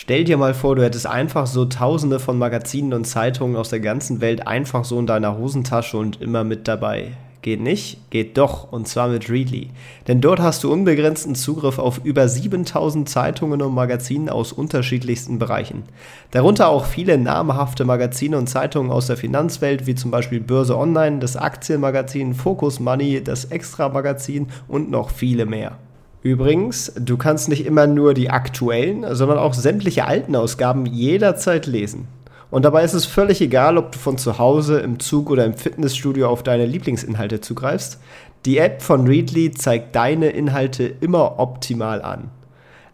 Stell dir mal vor, du hättest einfach so tausende von Magazinen und Zeitungen aus der ganzen Welt einfach so in deiner Hosentasche und immer mit dabei. Geht nicht? Geht doch, und zwar mit Readly. Denn dort hast du unbegrenzten Zugriff auf über 7000 Zeitungen und Magazinen aus unterschiedlichsten Bereichen. Darunter auch viele namhafte Magazine und Zeitungen aus der Finanzwelt, wie zum Beispiel Börse Online, das Aktienmagazin Focus Money, das Extra Magazin und noch viele mehr. Übrigens, du kannst nicht immer nur die aktuellen, sondern auch sämtliche alten Ausgaben jederzeit lesen. Und dabei ist es völlig egal, ob du von zu Hause, im Zug oder im Fitnessstudio auf deine Lieblingsinhalte zugreifst. Die App von Readly zeigt deine Inhalte immer optimal an.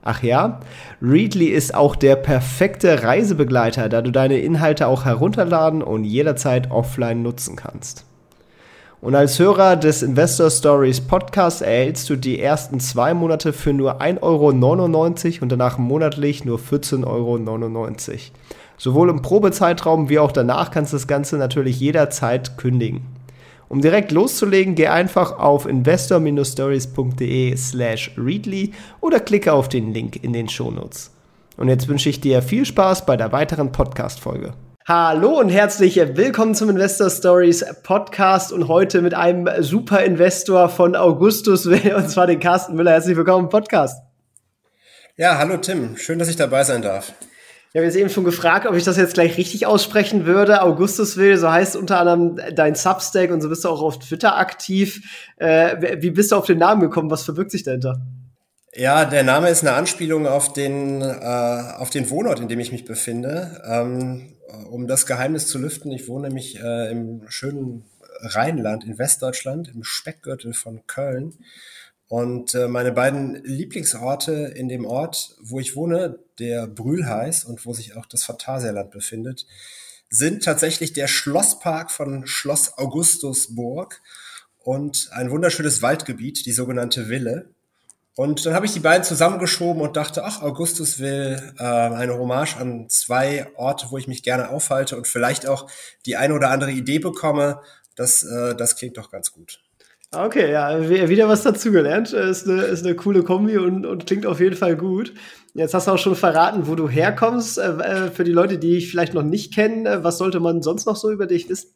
Ach ja, Readly ist auch der perfekte Reisebegleiter, da du deine Inhalte auch herunterladen und jederzeit offline nutzen kannst. Und als Hörer des Investor Stories Podcasts erhältst du die ersten zwei Monate für nur 1,99 Euro und danach monatlich nur 14,99 Euro. Sowohl im Probezeitraum wie auch danach kannst du das Ganze natürlich jederzeit kündigen. Um direkt loszulegen, geh einfach auf investor-stories.de slash readly oder klicke auf den Link in den Shownotes. Und jetzt wünsche ich dir viel Spaß bei der weiteren Podcast-Folge. Hallo und herzlich willkommen zum Investor Stories Podcast und heute mit einem super Investor von Augustus und zwar den Carsten Müller. Herzlich willkommen im Podcast. Ja, hallo Tim, schön, dass ich dabei sein darf. Ich habe jetzt eben schon gefragt, ob ich das jetzt gleich richtig aussprechen würde. Augustus will, so heißt unter anderem dein Substack und so bist du auch auf Twitter aktiv. Äh, wie bist du auf den Namen gekommen? Was verbirgt sich dahinter? Ja, der Name ist eine Anspielung auf den, äh, auf den Wohnort, in dem ich mich befinde. Ähm, um das Geheimnis zu lüften, ich wohne nämlich äh, im schönen Rheinland in Westdeutschland, im Speckgürtel von Köln. Und äh, meine beiden Lieblingsorte in dem Ort, wo ich wohne, der Brühl heißt und wo sich auch das Phantasialand befindet, sind tatsächlich der Schlosspark von Schloss Augustusburg und ein wunderschönes Waldgebiet, die sogenannte Ville. Und dann habe ich die beiden zusammengeschoben und dachte, ach, Augustus will äh, eine Hommage an zwei Orte, wo ich mich gerne aufhalte und vielleicht auch die eine oder andere Idee bekomme. Das, äh, das klingt doch ganz gut. Okay, ja, wieder was dazugelernt. Ist eine, ist eine coole Kombi und, und klingt auf jeden Fall gut. Jetzt hast du auch schon verraten, wo du herkommst. Äh, äh für die Leute, die dich vielleicht noch nicht kennen, äh, was sollte man sonst noch so über dich wissen?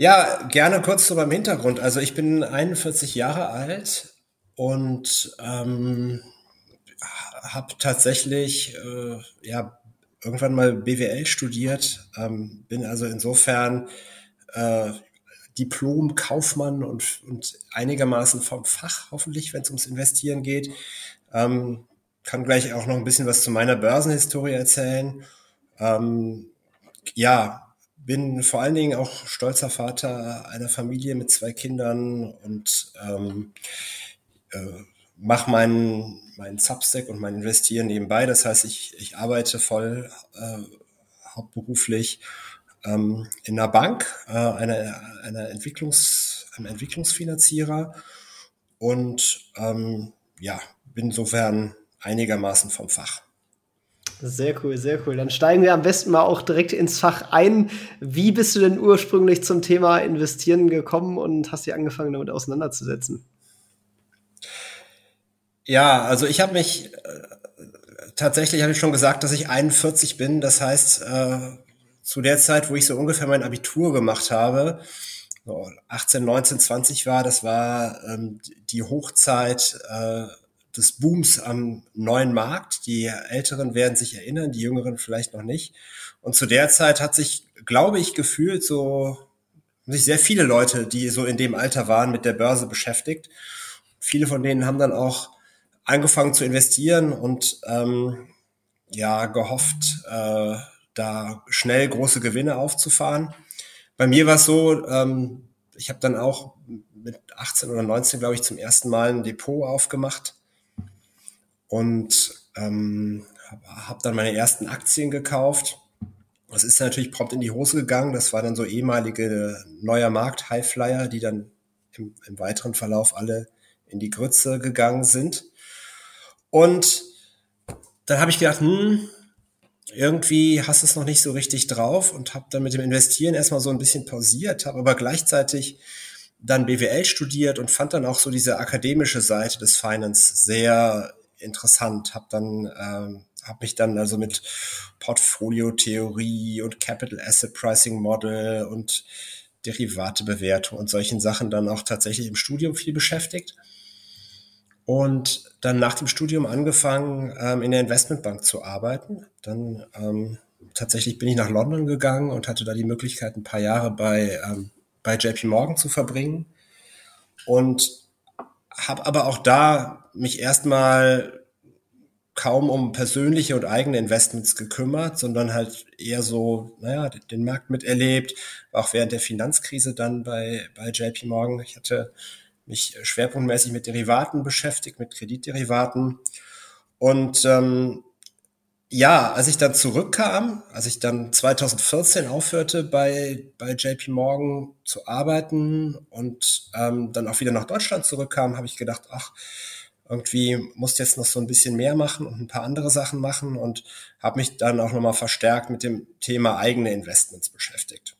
Ja, gerne kurz so beim Hintergrund. Also ich bin 41 Jahre alt und ähm, habe tatsächlich äh, ja irgendwann mal BWL studiert, ähm, bin also insofern äh, Diplom-Kaufmann und, und einigermaßen vom Fach, hoffentlich, wenn es ums Investieren geht. Ähm, kann gleich auch noch ein bisschen was zu meiner Börsenhistorie erzählen. Ähm, ja, bin vor allen Dingen auch stolzer Vater einer Familie mit zwei Kindern und ähm, äh, mache meinen mein Substack und mein Investieren nebenbei. Das heißt, ich, ich arbeite voll äh, hauptberuflich ähm, in einer Bank, äh, einer, einer Entwicklungs, einem Entwicklungsfinanzierer und ähm, ja, bin insofern einigermaßen vom Fach. Sehr cool, sehr cool. Dann steigen wir am besten mal auch direkt ins Fach ein. Wie bist du denn ursprünglich zum Thema Investieren gekommen und hast dich angefangen, damit auseinanderzusetzen? Ja, also ich habe mich äh, tatsächlich habe ich schon gesagt, dass ich 41 bin. Das heißt, äh, zu der Zeit, wo ich so ungefähr mein Abitur gemacht habe, so 18, 19, 20 war, das war ähm, die Hochzeit äh, des Booms am neuen Markt. Die Älteren werden sich erinnern, die Jüngeren vielleicht noch nicht. Und zu der Zeit hat sich, glaube ich, gefühlt so sich sehr viele Leute, die so in dem Alter waren, mit der Börse beschäftigt. Viele von denen haben dann auch angefangen zu investieren und ähm, ja gehofft, äh, da schnell große Gewinne aufzufahren. Bei mir war es so, ähm, ich habe dann auch mit 18 oder 19, glaube ich, zum ersten Mal ein Depot aufgemacht und ähm, habe hab dann meine ersten Aktien gekauft. Das ist natürlich prompt in die Hose gegangen. Das war dann so ehemalige neuer Markt Highflyer, die dann im, im weiteren Verlauf alle in die Grütze gegangen sind. Und dann habe ich gedacht, hm, irgendwie hast du es noch nicht so richtig drauf und habe dann mit dem Investieren erstmal so ein bisschen pausiert, habe aber gleichzeitig dann BWL studiert und fand dann auch so diese akademische Seite des Finance sehr interessant. Habe dann ähm, habe mich dann also mit Portfolio-Theorie und Capital Asset Pricing Model und Derivatebewertung und solchen Sachen dann auch tatsächlich im Studium viel beschäftigt und dann nach dem Studium angefangen, ähm, in der Investmentbank zu arbeiten. Dann ähm, tatsächlich bin ich nach London gegangen und hatte da die Möglichkeit, ein paar Jahre bei, ähm, bei JP Morgan zu verbringen. Und habe aber auch da mich erstmal kaum um persönliche und eigene Investments gekümmert, sondern halt eher so, naja, den Markt miterlebt, auch während der Finanzkrise dann bei, bei JP Morgan. Ich hatte mich schwerpunktmäßig mit Derivaten beschäftigt, mit Kreditderivaten. Und ähm, ja, als ich dann zurückkam, als ich dann 2014 aufhörte bei, bei JP Morgan zu arbeiten und ähm, dann auch wieder nach Deutschland zurückkam, habe ich gedacht, ach, irgendwie muss jetzt noch so ein bisschen mehr machen und ein paar andere Sachen machen und habe mich dann auch nochmal verstärkt mit dem Thema eigene Investments beschäftigt.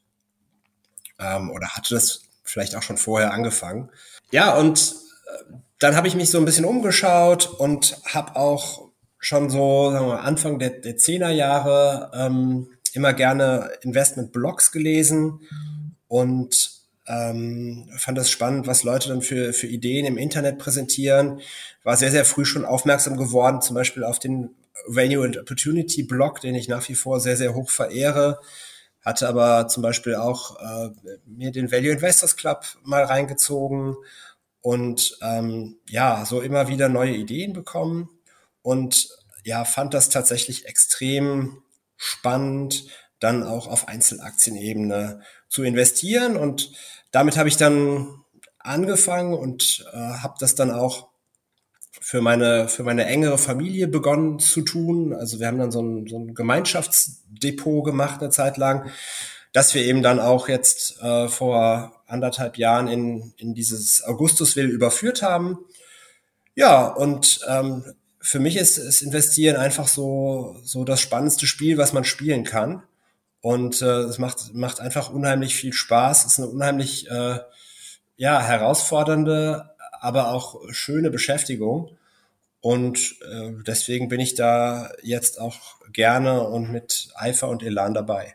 Ähm, oder hatte das vielleicht auch schon vorher angefangen. Ja, und äh, dann habe ich mich so ein bisschen umgeschaut und habe auch schon so sagen wir, Anfang der, der 10er Jahre ähm, immer gerne Investment-Blogs gelesen und ähm, fand das spannend, was Leute dann für, für Ideen im Internet präsentieren. War sehr, sehr früh schon aufmerksam geworden, zum Beispiel auf den Value and Opportunity Blog, den ich nach wie vor sehr, sehr hoch verehre hatte aber zum Beispiel auch äh, mir den Value Investors Club mal reingezogen und ähm, ja, so immer wieder neue Ideen bekommen und ja, fand das tatsächlich extrem spannend, dann auch auf Einzelaktienebene zu investieren und damit habe ich dann angefangen und äh, habe das dann auch für meine, für meine engere Familie begonnen zu tun. Also wir haben dann so ein, so ein Gemeinschaftsdepot gemacht eine Zeit lang, dass wir eben dann auch jetzt äh, vor anderthalb Jahren in, in dieses Augustusville überführt haben. Ja, und ähm, für mich ist, ist Investieren einfach so, so das spannendste Spiel, was man spielen kann. Und äh, es macht, macht einfach unheimlich viel Spaß. Es ist eine unheimlich äh, ja, herausfordernde, aber auch schöne Beschäftigung. Und äh, deswegen bin ich da jetzt auch gerne und mit Eifer und Elan dabei.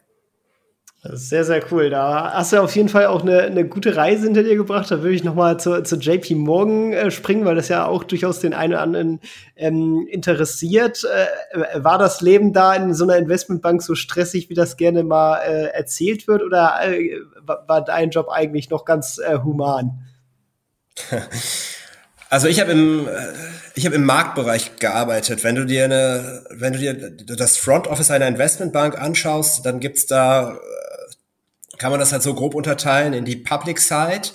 Sehr, sehr cool. Da hast du auf jeden Fall auch eine, eine gute Reise hinter dir gebracht. Da würde ich nochmal zu, zu JP Morgan äh, springen, weil das ja auch durchaus den einen oder anderen ähm, interessiert. Äh, war das Leben da in so einer Investmentbank so stressig, wie das gerne mal äh, erzählt wird? Oder äh, war dein Job eigentlich noch ganz äh, human? Also ich habe im ich im Marktbereich gearbeitet. Wenn du dir eine, wenn du dir das Front Office einer Investmentbank anschaust, dann gibt's da äh, kann man das halt so grob unterteilen in die Public Side.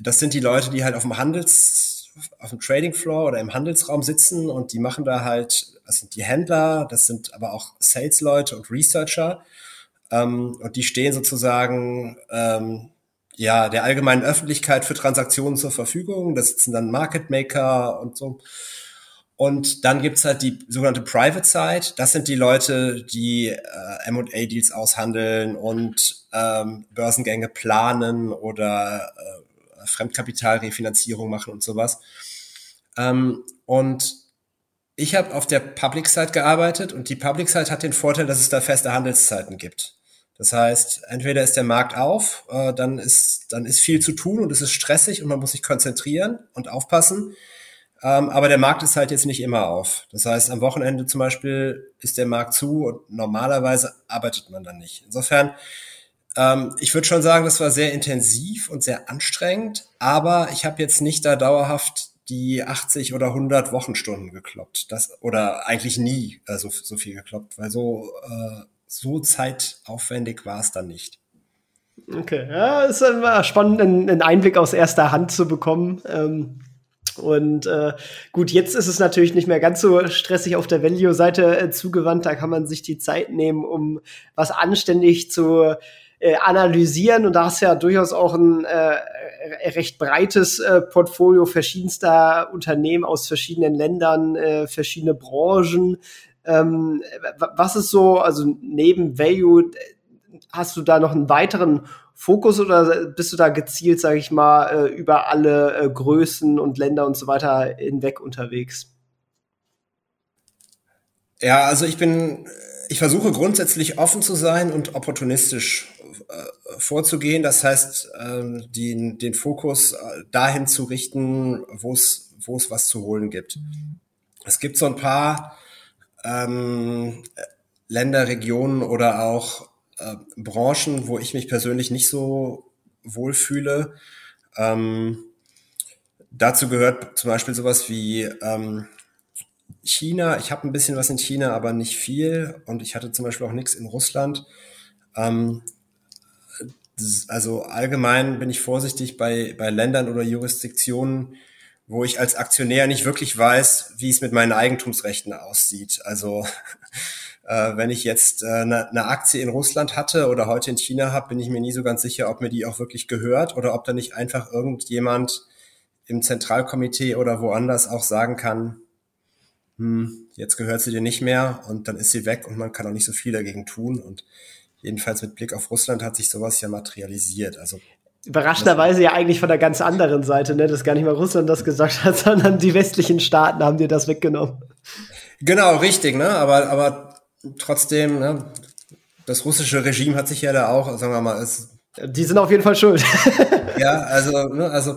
Das sind die Leute, die halt auf dem Handels auf dem Trading Floor oder im Handelsraum sitzen und die machen da halt, das sind die Händler, das sind aber auch Sales-Leute und Researcher. Ähm, und die stehen sozusagen ähm, ja, der allgemeinen Öffentlichkeit für Transaktionen zur Verfügung. Da sitzen dann Market Maker und so. Und dann gibt's halt die sogenannte Private Side. Das sind die Leute, die äh, M&A-Deals aushandeln und ähm, Börsengänge planen oder äh, Fremdkapitalrefinanzierung machen und sowas. Ähm, und ich habe auf der Public Side gearbeitet und die Public Side hat den Vorteil, dass es da feste Handelszeiten gibt. Das heißt, entweder ist der Markt auf, äh, dann ist dann ist viel zu tun und es ist stressig und man muss sich konzentrieren und aufpassen. Ähm, aber der Markt ist halt jetzt nicht immer auf. Das heißt, am Wochenende zum Beispiel ist der Markt zu und normalerweise arbeitet man dann nicht. Insofern, ähm, ich würde schon sagen, das war sehr intensiv und sehr anstrengend, aber ich habe jetzt nicht da dauerhaft die 80 oder 100 Wochenstunden gekloppt. Das, oder eigentlich nie äh, so, so viel gekloppt, weil so äh, so zeitaufwendig war es dann nicht. Okay, ja, ist immer spannend, einen Einblick aus erster Hand zu bekommen. Ähm, Und äh, gut, jetzt ist es natürlich nicht mehr ganz so stressig auf der Value-Seite äh, zugewandt. Da kann man sich die Zeit nehmen, um was anständig zu äh, analysieren. Und da du ja durchaus auch ein äh, recht breites äh, Portfolio verschiedenster Unternehmen aus verschiedenen Ländern, äh, verschiedene Branchen. Ähm, was ist so, also neben Value, hast du da noch einen weiteren Fokus oder bist du da gezielt, sage ich mal, äh, über alle äh, Größen und Länder und so weiter hinweg unterwegs? Ja, also ich bin, ich versuche grundsätzlich offen zu sein und opportunistisch äh, vorzugehen. Das heißt, ähm, den, den Fokus dahin zu richten, wo es, wo es was zu holen gibt. Es gibt so ein paar ähm, Länder, Regionen oder auch äh, Branchen, wo ich mich persönlich nicht so wohlfühle. Ähm, dazu gehört zum Beispiel sowas wie ähm, China. Ich habe ein bisschen was in China, aber nicht viel. Und ich hatte zum Beispiel auch nichts in Russland. Ähm, also allgemein bin ich vorsichtig bei, bei Ländern oder Jurisdiktionen, wo ich als Aktionär nicht wirklich weiß, wie es mit meinen Eigentumsrechten aussieht. Also äh, wenn ich jetzt äh, eine, eine Aktie in Russland hatte oder heute in China habe, bin ich mir nie so ganz sicher, ob mir die auch wirklich gehört oder ob da nicht einfach irgendjemand im Zentralkomitee oder woanders auch sagen kann, hm, jetzt gehört sie dir nicht mehr und dann ist sie weg und man kann auch nicht so viel dagegen tun. Und jedenfalls mit Blick auf Russland hat sich sowas ja materialisiert. Also Überraschenderweise ja eigentlich von der ganz anderen Seite, ne? dass gar nicht mal Russland das gesagt hat, sondern die westlichen Staaten haben dir das weggenommen. Genau, richtig, ne? Aber, aber trotzdem, ne? das russische Regime hat sich ja da auch, sagen wir mal, ist. Die sind auf jeden Fall schuld. ja, also, ne, also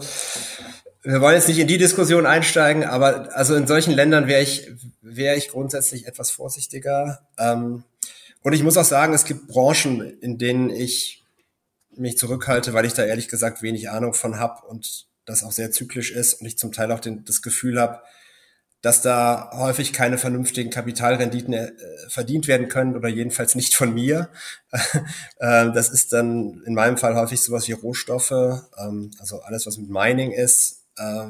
wir wollen jetzt nicht in die Diskussion einsteigen, aber also in solchen Ländern wäre ich, wäre ich grundsätzlich etwas vorsichtiger. Ähm, und ich muss auch sagen, es gibt Branchen, in denen ich mich zurückhalte, weil ich da ehrlich gesagt wenig Ahnung von habe und das auch sehr zyklisch ist und ich zum Teil auch den, das Gefühl habe, dass da häufig keine vernünftigen Kapitalrenditen äh, verdient werden können oder jedenfalls nicht von mir. äh, das ist dann in meinem Fall häufig sowas wie Rohstoffe, ähm, also alles, was mit Mining ist, äh,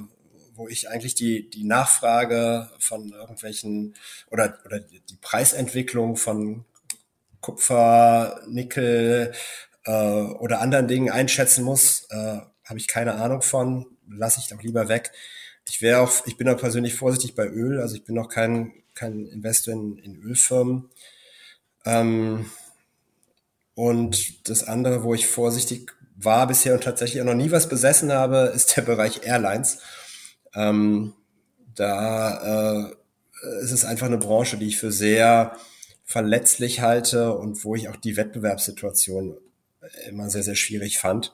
wo ich eigentlich die, die Nachfrage von irgendwelchen oder, oder die Preisentwicklung von Kupfer, Nickel, äh, oder anderen Dingen einschätzen muss, äh, habe ich keine Ahnung von, lasse ich doch lieber weg. Ich wäre auch, ich bin auch persönlich vorsichtig bei Öl, also ich bin noch kein, kein Investor in, in Ölfirmen. Ähm, und das andere, wo ich vorsichtig war bisher und tatsächlich auch noch nie was besessen habe, ist der Bereich Airlines. Ähm, da äh, ist es einfach eine Branche, die ich für sehr verletzlich halte und wo ich auch die Wettbewerbssituation immer sehr, sehr schwierig fand.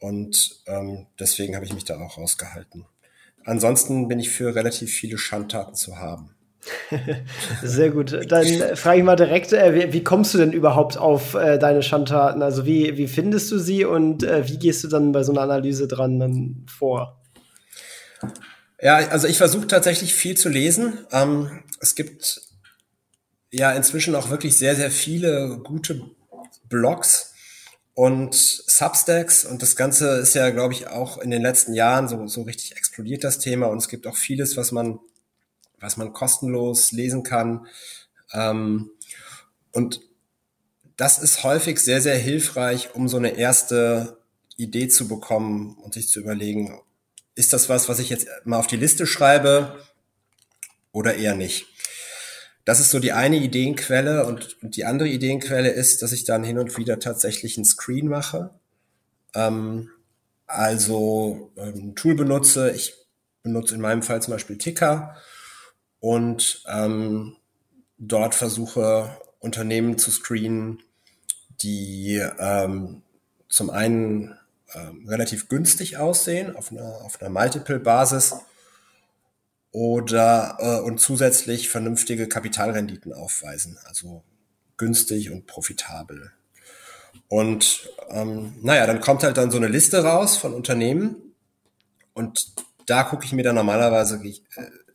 Und ähm, deswegen habe ich mich da auch rausgehalten. Ansonsten bin ich für relativ viele Schandtaten zu haben. Sehr gut. Dann frage ich mal direkt, äh, wie, wie, kommst du denn überhaupt auf äh, deine Schandtaten? Also wie, wie findest du sie und äh, wie gehst du dann bei so einer Analyse dran dann vor? Ja, also ich versuche tatsächlich viel zu lesen. Ähm, es gibt ja inzwischen auch wirklich sehr, sehr viele gute Blogs und Substacks und das Ganze ist ja, glaube ich, auch in den letzten Jahren so, so richtig explodiert das Thema und es gibt auch vieles, was man, was man kostenlos lesen kann. Ähm, und das ist häufig sehr, sehr hilfreich, um so eine erste Idee zu bekommen und sich zu überlegen, ist das was, was ich jetzt mal auf die Liste schreibe oder eher nicht? Das ist so die eine Ideenquelle und, und die andere Ideenquelle ist, dass ich dann hin und wieder tatsächlich einen Screen mache. Ähm, also ähm, ein Tool benutze. Ich benutze in meinem Fall zum Beispiel Ticker und ähm, dort versuche Unternehmen zu screenen, die ähm, zum einen ähm, relativ günstig aussehen auf einer, auf einer Multiple-Basis oder äh, und zusätzlich vernünftige Kapitalrenditen aufweisen, also günstig und profitabel. Und ähm, naja, dann kommt halt dann so eine Liste raus von Unternehmen und da gucke ich mir dann normalerweise äh,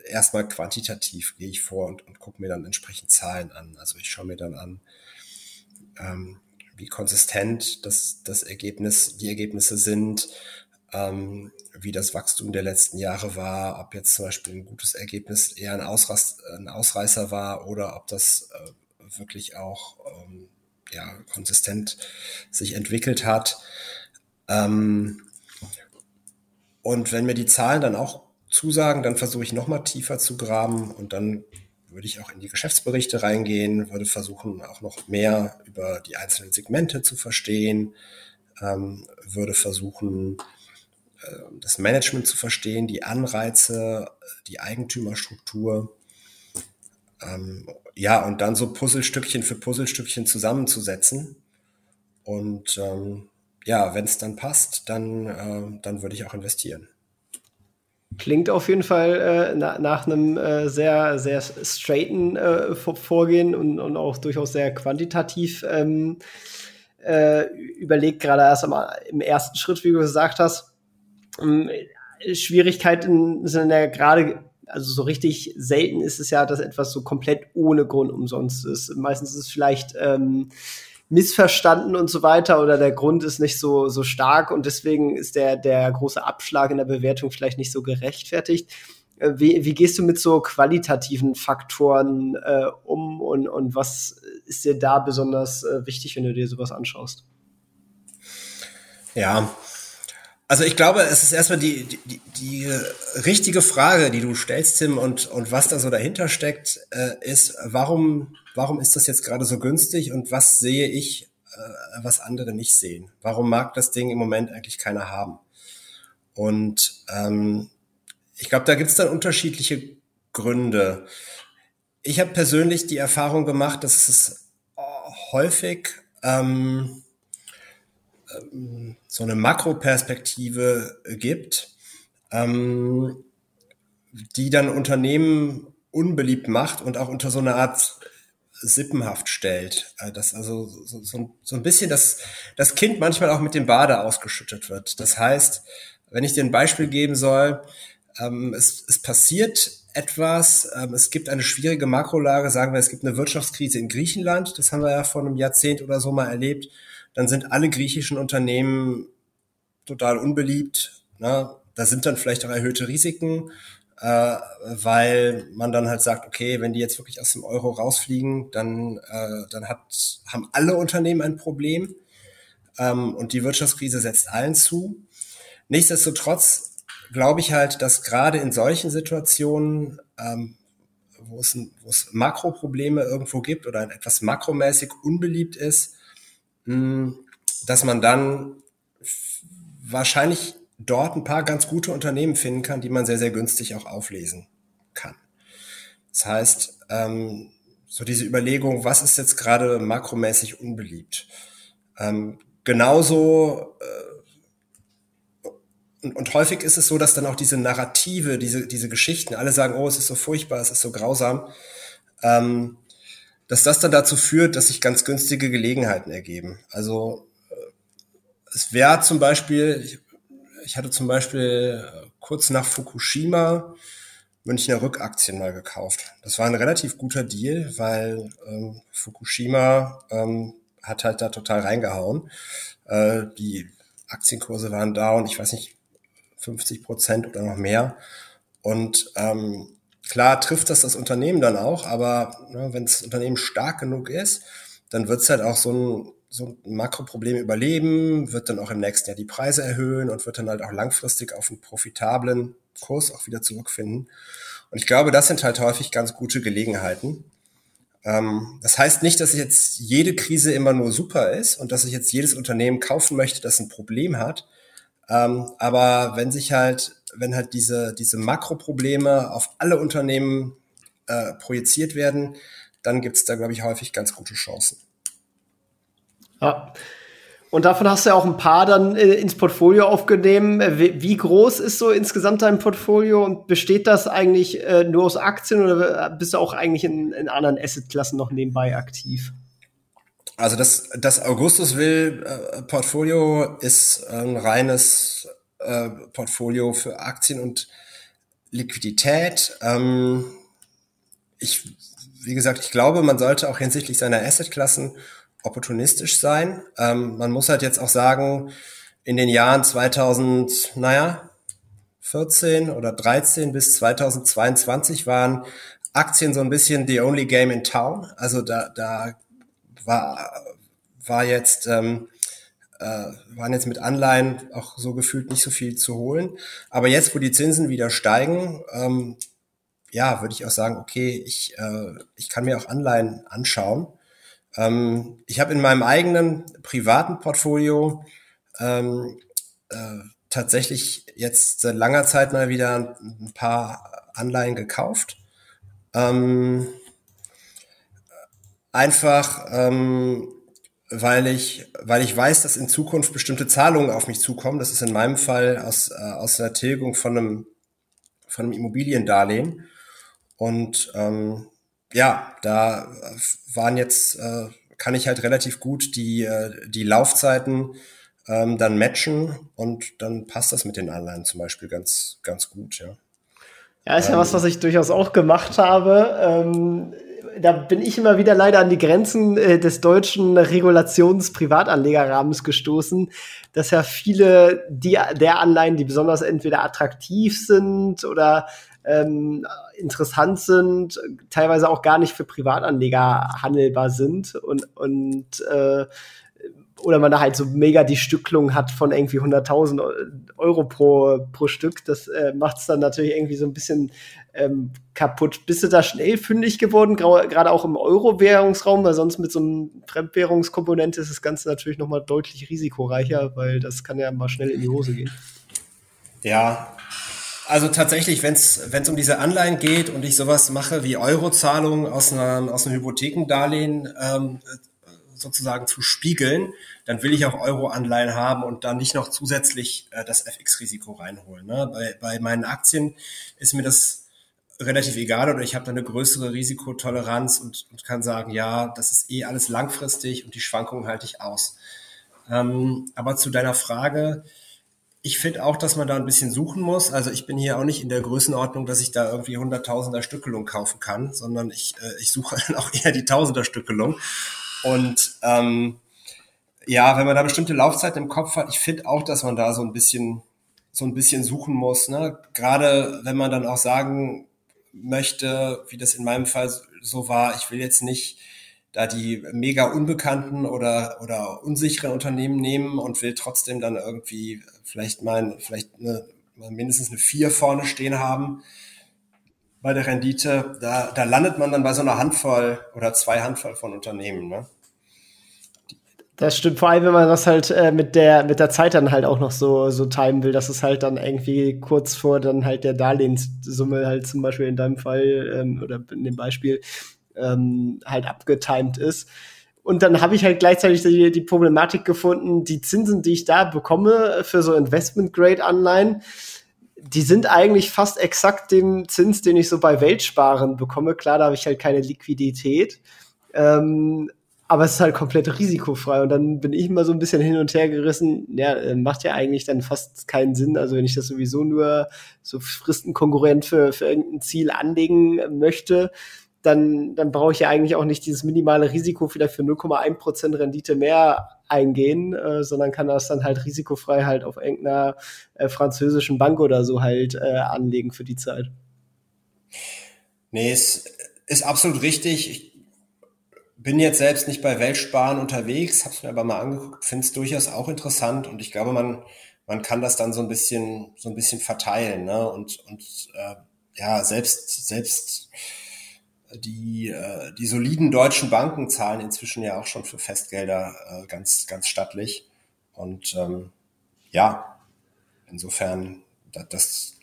erstmal quantitativ gehe ich vor und, und gucke mir dann entsprechend Zahlen an. Also ich schaue mir dann an, ähm, wie konsistent das, das Ergebnis, die Ergebnisse sind, ähm, wie das Wachstum der letzten Jahre war, ob jetzt zum Beispiel ein gutes Ergebnis eher ein, Ausrast, ein Ausreißer war oder ob das äh, wirklich auch ähm, ja, konsistent sich entwickelt hat. Ähm, und wenn mir die Zahlen dann auch zusagen, dann versuche ich nochmal tiefer zu graben und dann würde ich auch in die Geschäftsberichte reingehen, würde versuchen, auch noch mehr über die einzelnen Segmente zu verstehen, ähm, würde versuchen, das Management zu verstehen, die Anreize, die Eigentümerstruktur. Ähm, ja, und dann so Puzzlestückchen für Puzzlestückchen zusammenzusetzen. Und ähm, ja, wenn es dann passt, dann, äh, dann würde ich auch investieren. Klingt auf jeden Fall äh, na, nach einem äh, sehr, sehr straighten äh, Vorgehen und, und auch durchaus sehr quantitativ ähm, äh, überlegt, gerade erst am, im ersten Schritt, wie du gesagt hast. Ähm, Schwierigkeiten sind ja gerade, also so richtig selten ist es ja, dass etwas so komplett ohne Grund umsonst ist. Meistens ist es vielleicht ähm, missverstanden und so weiter oder der Grund ist nicht so, so stark und deswegen ist der, der große Abschlag in der Bewertung vielleicht nicht so gerechtfertigt. Äh, wie, wie gehst du mit so qualitativen Faktoren äh, um und, und was ist dir da besonders äh, wichtig, wenn du dir sowas anschaust? Ja, also ich glaube, es ist erstmal die, die, die richtige Frage, die du stellst, Tim, und, und was da so dahinter steckt, äh, ist, warum, warum ist das jetzt gerade so günstig und was sehe ich, äh, was andere nicht sehen? Warum mag das Ding im Moment eigentlich keiner haben? Und ähm, ich glaube, da gibt es dann unterschiedliche Gründe. Ich habe persönlich die Erfahrung gemacht, dass es häufig ähm, so eine Makroperspektive gibt, ähm, die dann Unternehmen unbeliebt macht und auch unter so eine Art Sippenhaft stellt. Äh, dass also so, so, so ein bisschen das, das Kind manchmal auch mit dem Bade ausgeschüttet wird. Das heißt, wenn ich dir ein Beispiel geben soll, ähm, es, es passiert etwas, ähm, es gibt eine schwierige Makrolage, sagen wir, es gibt eine Wirtschaftskrise in Griechenland, das haben wir ja vor einem Jahrzehnt oder so mal erlebt dann sind alle griechischen Unternehmen total unbeliebt. Ne? Da sind dann vielleicht auch erhöhte Risiken, äh, weil man dann halt sagt, okay, wenn die jetzt wirklich aus dem Euro rausfliegen, dann, äh, dann hat, haben alle Unternehmen ein Problem ähm, und die Wirtschaftskrise setzt allen zu. Nichtsdestotrotz glaube ich halt, dass gerade in solchen Situationen, ähm, wo, es, wo es Makroprobleme irgendwo gibt oder etwas makromäßig unbeliebt ist, dass man dann wahrscheinlich dort ein paar ganz gute Unternehmen finden kann, die man sehr, sehr günstig auch auflesen kann. Das heißt, ähm, so diese Überlegung, was ist jetzt gerade makromäßig unbeliebt? Ähm, genauso äh, und, und häufig ist es so, dass dann auch diese Narrative, diese, diese Geschichten, alle sagen, oh, es ist so furchtbar, es ist so grausam, ähm, dass das dann dazu führt, dass sich ganz günstige Gelegenheiten ergeben. Also äh, es wäre zum Beispiel, ich, ich, hatte zum Beispiel äh, kurz nach Fukushima Münchner Rückaktien mal gekauft. Das war ein relativ guter Deal, weil ähm, Fukushima ähm, hat halt da total reingehauen. Äh, die Aktienkurse waren down, ich weiß nicht, 50 Prozent oder noch mehr. Und ähm, Klar trifft das das Unternehmen dann auch, aber ne, wenn das Unternehmen stark genug ist, dann wird es halt auch so ein, so ein Makroproblem überleben, wird dann auch im nächsten Jahr die Preise erhöhen und wird dann halt auch langfristig auf einen profitablen Kurs auch wieder zurückfinden. Und ich glaube, das sind halt häufig ganz gute Gelegenheiten. Ähm, das heißt nicht, dass jetzt jede Krise immer nur super ist und dass ich jetzt jedes Unternehmen kaufen möchte, das ein Problem hat. Ähm, aber wenn sich halt wenn halt diese, diese Makroprobleme auf alle Unternehmen äh, projiziert werden, dann gibt es da, glaube ich, häufig ganz gute Chancen. Ja. Und davon hast du ja auch ein paar dann äh, ins Portfolio aufgenommen. Wie, groß ist so insgesamt dein Portfolio und besteht das eigentlich äh, nur aus Aktien oder bist du auch eigentlich in, in anderen Assetklassen noch nebenbei aktiv? Also das, das Augustus Will äh, Portfolio ist ein reines äh, Portfolio für Aktien und Liquidität. Ähm, ich, wie gesagt, ich glaube, man sollte auch hinsichtlich seiner Assetklassen opportunistisch sein. Ähm, man muss halt jetzt auch sagen, in den Jahren 2000, naja, 14 oder 13 bis 2022 waren Aktien so ein bisschen the only game in town. Also da, da war, war jetzt, ähm, äh, waren jetzt mit Anleihen auch so gefühlt nicht so viel zu holen. Aber jetzt, wo die Zinsen wieder steigen, ähm, ja, würde ich auch sagen, okay, ich, äh, ich kann mir auch Anleihen anschauen. Ähm, ich habe in meinem eigenen privaten Portfolio ähm, äh, tatsächlich jetzt seit langer Zeit mal wieder ein paar Anleihen gekauft. Ähm, einfach, ähm, weil ich, weil ich weiß, dass in Zukunft bestimmte Zahlungen auf mich zukommen. Das ist in meinem Fall aus, äh, aus einer Tilgung von einem, von einem Immobiliendarlehen. Und ähm, ja, da waren jetzt, äh, kann ich halt relativ gut die, äh, die Laufzeiten ähm, dann matchen und dann passt das mit den Anleihen zum Beispiel ganz, ganz gut, ja. Ja, ist ja ähm, was, was ich durchaus auch gemacht habe. Ähm, da bin ich immer wieder leider an die Grenzen äh, des deutschen Regulations-Privatanlegerrahmens gestoßen, dass ja viele die, der Anleihen, die besonders entweder attraktiv sind oder ähm, interessant sind, teilweise auch gar nicht für Privatanleger handelbar sind und, und äh, oder man da halt so mega die Stücklung hat von irgendwie 100.000 Euro pro, pro Stück. Das äh, macht es dann natürlich irgendwie so ein bisschen ähm, kaputt. Bist du da schnell fündig geworden, gerade auch im Euro-Währungsraum, weil sonst mit so einem Fremdwährungskomponente ist das Ganze natürlich noch mal deutlich risikoreicher, weil das kann ja mal schnell in die Hose gehen. Ja, also tatsächlich, wenn es um diese Anleihen geht und ich sowas mache wie Eurozahlungen aus, aus einem Hypothekendarlehen ähm, sozusagen zu spiegeln, dann will ich auch Euro-Anleihen haben und dann nicht noch zusätzlich äh, das FX-Risiko reinholen. Ne? Bei, bei meinen Aktien ist mir das relativ egal oder ich habe da eine größere Risikotoleranz und, und kann sagen, ja, das ist eh alles langfristig und die Schwankungen halte ich aus. Ähm, aber zu deiner Frage, ich finde auch, dass man da ein bisschen suchen muss. Also ich bin hier auch nicht in der Größenordnung, dass ich da irgendwie hunderttausender Stückelung kaufen kann, sondern ich, äh, ich suche dann auch eher die tausender Stückelung. Und ähm, ja, wenn man da bestimmte Laufzeiten im Kopf hat, ich finde auch, dass man da so ein bisschen so ein bisschen suchen muss. Ne? Gerade wenn man dann auch sagen möchte, wie das in meinem Fall so war, ich will jetzt nicht da die mega unbekannten oder, oder unsicheren Unternehmen nehmen und will trotzdem dann irgendwie vielleicht mal, vielleicht eine, mindestens eine vier vorne stehen haben bei der Rendite. Da, da landet man dann bei so einer Handvoll oder zwei Handvoll von Unternehmen. Ne? Das stimmt, vor allem, wenn man das halt äh, mit der mit der Zeit dann halt auch noch so so timen will, dass es halt dann irgendwie kurz vor dann halt der Darlehenssumme halt zum Beispiel in deinem Fall ähm, oder in dem Beispiel ähm, halt abgetimed ist. Und dann habe ich halt gleichzeitig die, die Problematik gefunden, die Zinsen, die ich da bekomme für so Investment-Grade-Anleihen, die sind eigentlich fast exakt dem Zins, den ich so bei Weltsparen bekomme. Klar, da habe ich halt keine Liquidität. Ähm, aber es ist halt komplett risikofrei. Und dann bin ich immer so ein bisschen hin und her gerissen. Ja, äh, macht ja eigentlich dann fast keinen Sinn. Also wenn ich das sowieso nur so Fristenkonkurrent für, für irgendein Ziel anlegen möchte, dann, dann brauche ich ja eigentlich auch nicht dieses minimale Risiko vielleicht für 0,1% Rendite mehr eingehen, äh, sondern kann das dann halt risikofrei halt auf irgendeiner äh, französischen Bank oder so halt äh, anlegen für die Zeit. Nee, es ist absolut richtig. Ich bin jetzt selbst nicht bei Weltsparen unterwegs, habe es mir aber mal angeguckt, finde es durchaus auch interessant und ich glaube, man, man kann das dann so ein bisschen, so ein bisschen verteilen. Ne? Und, und äh, ja, selbst, selbst die, äh, die soliden deutschen Banken zahlen inzwischen ja auch schon für Festgelder äh, ganz, ganz stattlich. Und ähm, ja, insofern, das, das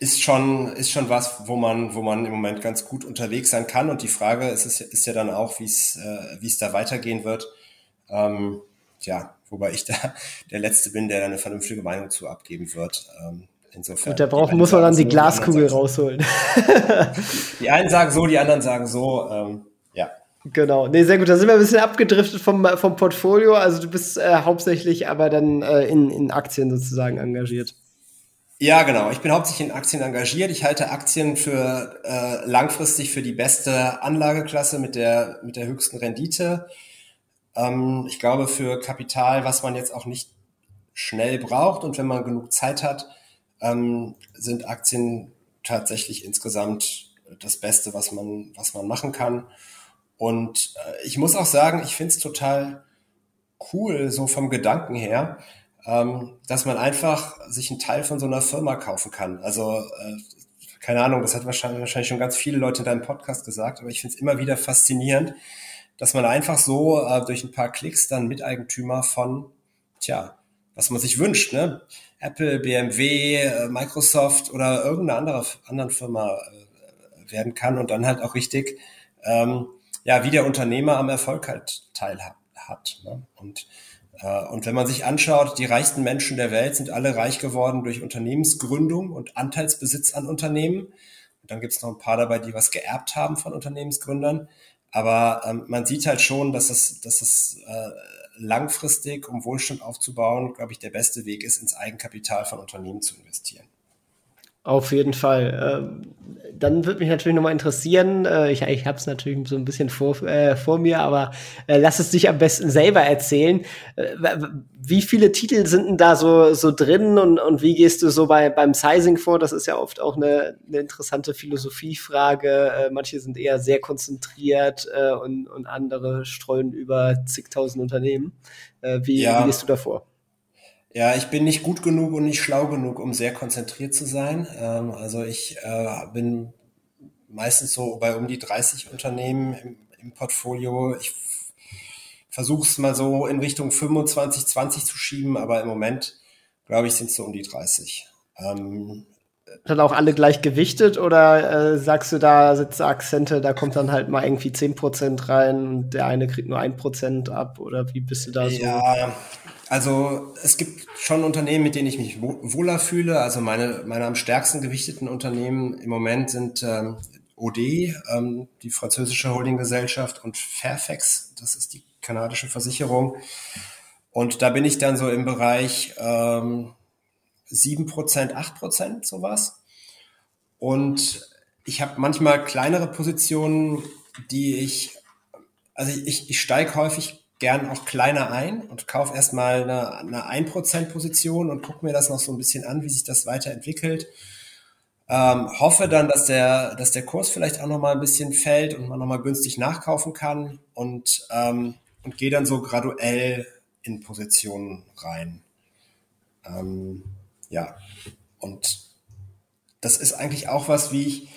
ist schon, ist schon was, wo man, wo man im Moment ganz gut unterwegs sein kann. Und die Frage ist, ist, ist ja dann auch, wie es, äh, wie es da weitergehen wird. Ähm, ja, wobei ich da der Letzte bin, der da eine vernünftige Meinung zu abgeben wird. Ähm, Insofern. Und da braucht, muss man dann die so, Glaskugel die rausholen. die einen sagen so, die anderen sagen so. Ähm, ja. Genau. Nee, sehr gut. Da sind wir ein bisschen abgedriftet vom, vom Portfolio. Also du bist äh, hauptsächlich aber dann äh, in, in Aktien sozusagen engagiert. Ja, genau. Ich bin hauptsächlich in Aktien engagiert. Ich halte Aktien für äh, langfristig für die beste Anlageklasse mit der, mit der höchsten Rendite. Ähm, ich glaube, für Kapital, was man jetzt auch nicht schnell braucht und wenn man genug Zeit hat, ähm, sind Aktien tatsächlich insgesamt das Beste, was man, was man machen kann. Und äh, ich muss auch sagen, ich finde es total cool, so vom Gedanken her, dass man einfach sich einen Teil von so einer Firma kaufen kann. Also äh, keine Ahnung, das hat wahrscheinlich, wahrscheinlich schon ganz viele Leute in deinem Podcast gesagt, aber ich finde es immer wieder faszinierend, dass man einfach so äh, durch ein paar Klicks dann Miteigentümer von, tja, was man sich wünscht, ne? Apple, BMW, äh, Microsoft oder irgendeine andere anderen Firma äh, werden kann und dann halt auch richtig, ähm, ja, wie der Unternehmer am Erfolg halt teilhat. Hat, ne? Und und wenn man sich anschaut, die reichsten Menschen der Welt sind alle reich geworden durch Unternehmensgründung und Anteilsbesitz an Unternehmen. Und dann gibt es noch ein paar dabei, die was geerbt haben von Unternehmensgründern. Aber ähm, man sieht halt schon, dass es, dass es äh, langfristig, um Wohlstand aufzubauen, glaube ich, der beste Weg ist, ins Eigenkapital von Unternehmen zu investieren. Auf jeden Fall. Ähm, dann würde mich natürlich nochmal interessieren, äh, ich, ich habe es natürlich so ein bisschen vor, äh, vor mir, aber äh, lass es dich am besten selber erzählen. Äh, wie viele Titel sind denn da so, so drin und, und wie gehst du so bei, beim Sizing vor? Das ist ja oft auch eine, eine interessante Philosophiefrage. Äh, manche sind eher sehr konzentriert äh, und, und andere streuen über zigtausend Unternehmen. wie, ja. wie gehst du davor? Ja, ich bin nicht gut genug und nicht schlau genug, um sehr konzentriert zu sein. Ähm, also ich äh, bin meistens so bei um die 30 Unternehmen im, im Portfolio. Ich versuche es mal so in Richtung 25, 20 zu schieben, aber im Moment, glaube ich, sind es so um die 30. Ähm, dann auch alle gleich gewichtet oder äh, sagst du, da sitzt Akzente, da kommt dann halt mal irgendwie 10% rein und der eine kriegt nur 1% ab oder wie bist du da so? Ja, also es gibt schon Unternehmen, mit denen ich mich wohler fühle. Also meine, meine am stärksten gewichteten Unternehmen im Moment sind ähm, OD, ähm, die französische Holdinggesellschaft, und Fairfax, das ist die kanadische Versicherung. Und da bin ich dann so im Bereich ähm, 7%, 8%, sowas. Und ich habe manchmal kleinere Positionen, die ich, also ich, ich steige häufig gern auch kleiner ein und kaufe erstmal eine, eine 1% Position und gucke mir das noch so ein bisschen an, wie sich das weiterentwickelt. Ähm, hoffe dann, dass der, dass der Kurs vielleicht auch nochmal ein bisschen fällt und man nochmal günstig nachkaufen kann und, ähm, und gehe dann so graduell in Positionen rein. Ähm, ja, und das ist eigentlich auch was, wie ich,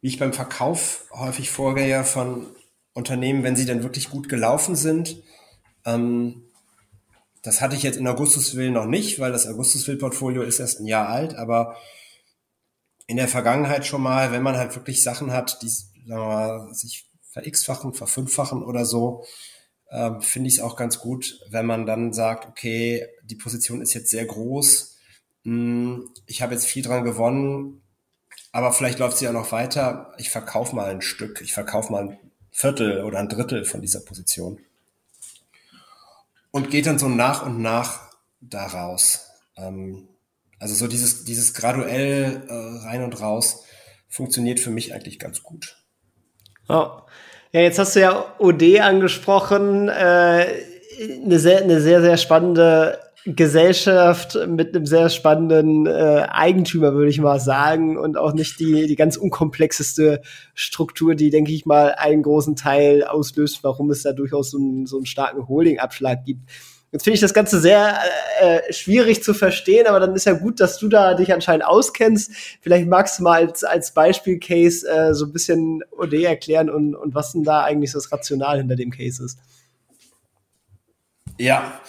wie ich beim Verkauf häufig vorgehe von Unternehmen, wenn sie dann wirklich gut gelaufen sind. Ähm, das hatte ich jetzt in Augustusville noch nicht, weil das Augustusville-Portfolio ist erst ein Jahr alt, aber in der Vergangenheit schon mal, wenn man halt wirklich Sachen hat, die sagen wir mal, sich ver-x-fachen, verfünffachen oder so, äh, finde ich es auch ganz gut, wenn man dann sagt, okay, die Position ist jetzt sehr groß, mh, hm, ich habe jetzt viel dran gewonnen, aber vielleicht läuft sie ja noch weiter, ich verkaufe mal ein Stück, ich verkaufe mal Viertel oder ein Drittel von dieser Position. Und geht dann so nach und nach daraus. Ähm, also so dieses, dieses graduell äh, rein und raus funktioniert für mich eigentlich ganz gut. Oh. Ja, jetzt hast du ja OD angesprochen. Äh, eine, sehr, eine sehr, sehr spannende Gesellschaft mit einem sehr spannenden äh, Eigentümer, würde ich mal sagen, und auch nicht die, die ganz unkomplexeste Struktur, die, denke ich mal, einen großen Teil auslöst, warum es da durchaus so einen, so einen starken Holding-Abschlag gibt. Jetzt finde ich das Ganze sehr äh, schwierig zu verstehen, aber dann ist ja gut, dass du da dich anscheinend auskennst. Vielleicht magst du mal als, als Beispiel-Case äh, so ein bisschen OD erklären und, und was denn da eigentlich das Rational hinter dem Case ist. Ja,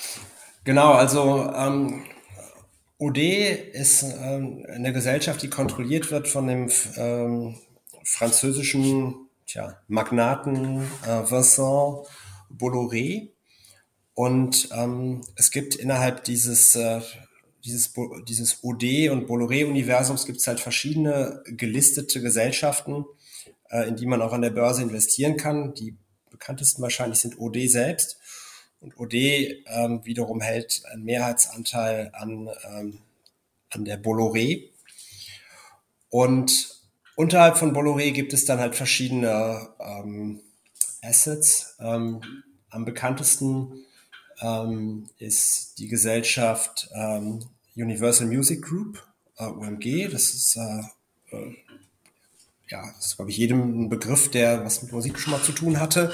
Genau, also ähm, OD ist ähm, eine Gesellschaft, die kontrolliert wird von dem ähm, französischen tja, Magnaten äh, Vincent Bolloré. Und ähm, es gibt innerhalb dieses, äh, dieses, dieses OD und Bolloré-Universums gibt es halt verschiedene gelistete Gesellschaften, äh, in die man auch an der Börse investieren kann. Die bekanntesten wahrscheinlich sind OD selbst. Und OD ähm, wiederum hält einen Mehrheitsanteil an, ähm, an der Bolloré. Und unterhalb von Bolloré gibt es dann halt verschiedene ähm, Assets. Ähm, am bekanntesten ähm, ist die Gesellschaft ähm, Universal Music Group, äh, UMG. Das ist, äh, äh, ja, das ist, glaube ich, jedem ein Begriff, der was mit Musik schon mal zu tun hatte,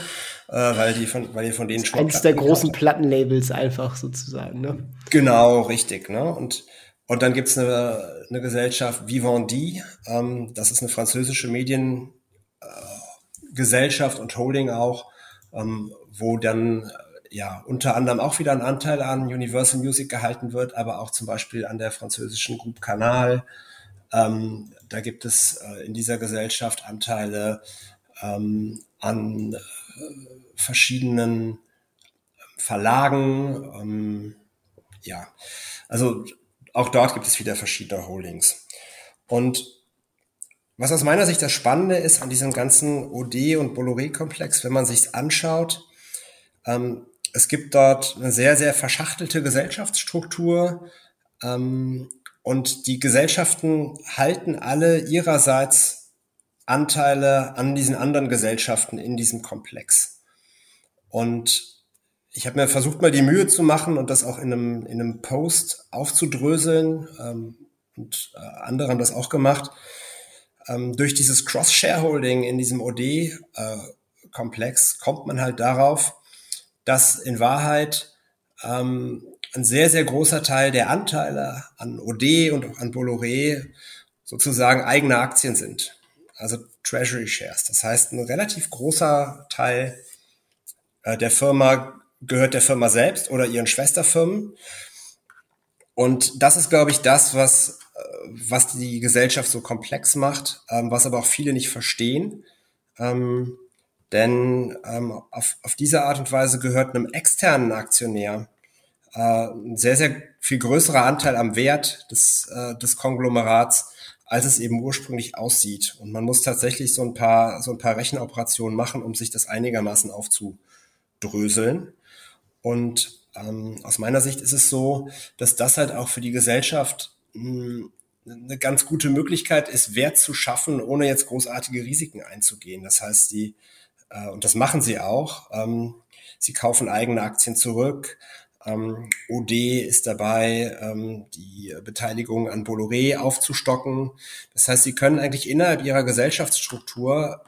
weil, die von, weil ihr von denen schon. Eines der großen Plattenlabels einfach sozusagen, ne? Genau, richtig. Ne? Und, und dann gibt's eine, eine Gesellschaft Vivendi, ähm, das ist eine französische Mediengesellschaft äh, und Holding auch, ähm, wo dann ja unter anderem auch wieder ein Anteil an Universal Music gehalten wird, aber auch zum Beispiel an der französischen Groupe Canal. Ähm, da gibt es äh, in dieser Gesellschaft Anteile ähm, an äh, verschiedenen Verlagen. Ähm, ja, also auch dort gibt es wieder verschiedene Holdings. Und was aus meiner Sicht das Spannende ist an diesem ganzen OD- und Bolloré-Komplex, wenn man sich anschaut, ähm, es gibt dort eine sehr, sehr verschachtelte Gesellschaftsstruktur ähm, und die Gesellschaften halten alle ihrerseits Anteile an diesen anderen Gesellschaften in diesem Komplex. Und ich habe mir versucht, mal die Mühe zu machen und das auch in einem, in einem Post aufzudröseln. Ähm, und äh, andere haben das auch gemacht. Ähm, durch dieses Cross-Shareholding in diesem OD-Komplex äh, kommt man halt darauf, dass in Wahrheit ähm, ein sehr, sehr großer Teil der Anteile an OD und auch an Bolloré sozusagen eigene Aktien sind. Also Treasury Shares. Das heißt, ein relativ großer Teil äh, der Firma gehört der Firma selbst oder ihren Schwesterfirmen. Und das ist, glaube ich, das, was, äh, was die Gesellschaft so komplex macht, ähm, was aber auch viele nicht verstehen. Ähm, denn ähm, auf, auf diese Art und Weise gehört einem externen Aktionär äh, ein sehr, sehr viel größerer Anteil am Wert des, des Konglomerats, als es eben ursprünglich aussieht. Und man muss tatsächlich so ein paar, so ein paar Rechenoperationen machen, um sich das einigermaßen aufzudröseln. Und ähm, aus meiner Sicht ist es so, dass das halt auch für die Gesellschaft mh, hm, eine ganz gute Möglichkeit ist, Wert zu schaffen, ohne jetzt großartige Risiken einzugehen. Das heißt, die, äh, und das machen sie auch, ähm, sie kaufen eigene Aktien zurück. Ähm, OD ist dabei, ähm, die Beteiligung an Bolloré aufzustocken. Das heißt, sie können eigentlich innerhalb ihrer Gesellschaftsstruktur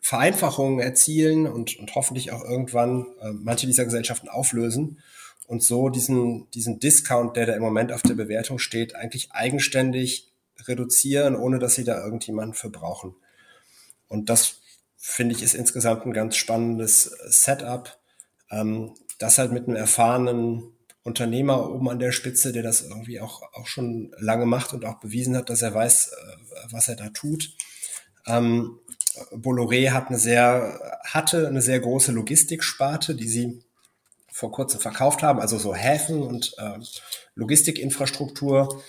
Vereinfachungen erzielen und, und hoffentlich auch irgendwann äh, manche dieser Gesellschaften auflösen und so diesen, diesen Discount, der da im Moment auf der Bewertung steht, eigentlich eigenständig reduzieren, ohne dass sie da irgendjemanden für brauchen. Und das finde ich ist insgesamt ein ganz spannendes Setup. Ähm, das halt mit einem erfahrenen Unternehmer oben an der Spitze, der das irgendwie auch, auch schon lange macht und auch bewiesen hat, dass er weiß, äh, was er da tut. Ähm, Bolloré hat eine sehr, hatte eine sehr große Logistiksparte, die sie vor kurzem verkauft haben, also so Häfen und äh, Logistikinfrastruktur,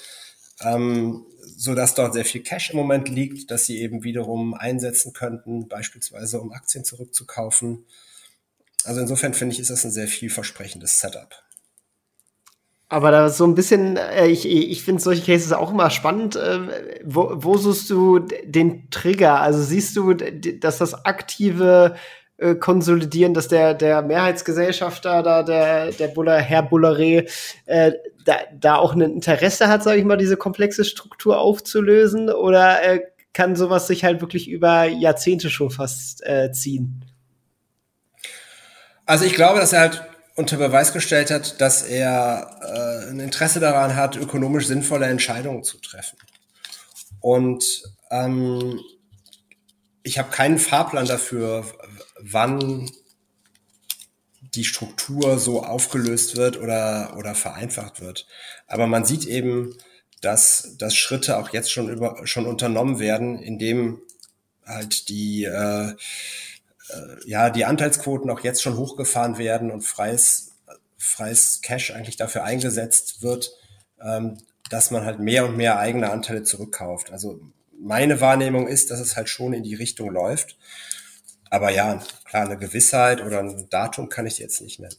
ähm, so dass dort sehr viel Cash im Moment liegt, dass sie eben wiederum einsetzen könnten, beispielsweise um Aktien zurückzukaufen. Also insofern finde ich, ist das ein sehr vielversprechendes Setup. Aber da so ein bisschen, äh, ich, ich finde solche Cases auch immer spannend. Äh, wo, wo suchst du den Trigger? Also siehst du, dass das aktive äh, Konsolidieren, dass der, der Mehrheitsgesellschafter da, der, der Buller, Herr Bulleré, äh, da, da auch ein Interesse hat, sage ich mal, diese komplexe Struktur aufzulösen? Oder äh, kann sowas sich halt wirklich über Jahrzehnte schon fast äh, ziehen? Also ich glaube, dass er halt unter Beweis gestellt hat, dass er äh, ein Interesse daran hat, ökonomisch sinnvolle Entscheidungen zu treffen. Und ähm, ich habe keinen Fahrplan dafür, wann die Struktur so aufgelöst wird oder, oder vereinfacht wird. Aber man sieht eben, dass, dass Schritte auch jetzt schon, über, schon unternommen werden, indem halt die äh, ja, die Anteilsquoten auch jetzt schon hochgefahren werden und freies, freies Cash eigentlich dafür eingesetzt wird, ähm, dass man halt mehr und mehr eigene Anteile zurückkauft. Also meine Wahrnehmung ist, dass es halt schon in die Richtung läuft. Aber ja, klar, eine Gewissheit oder ein Datum kann ich jetzt nicht nennen.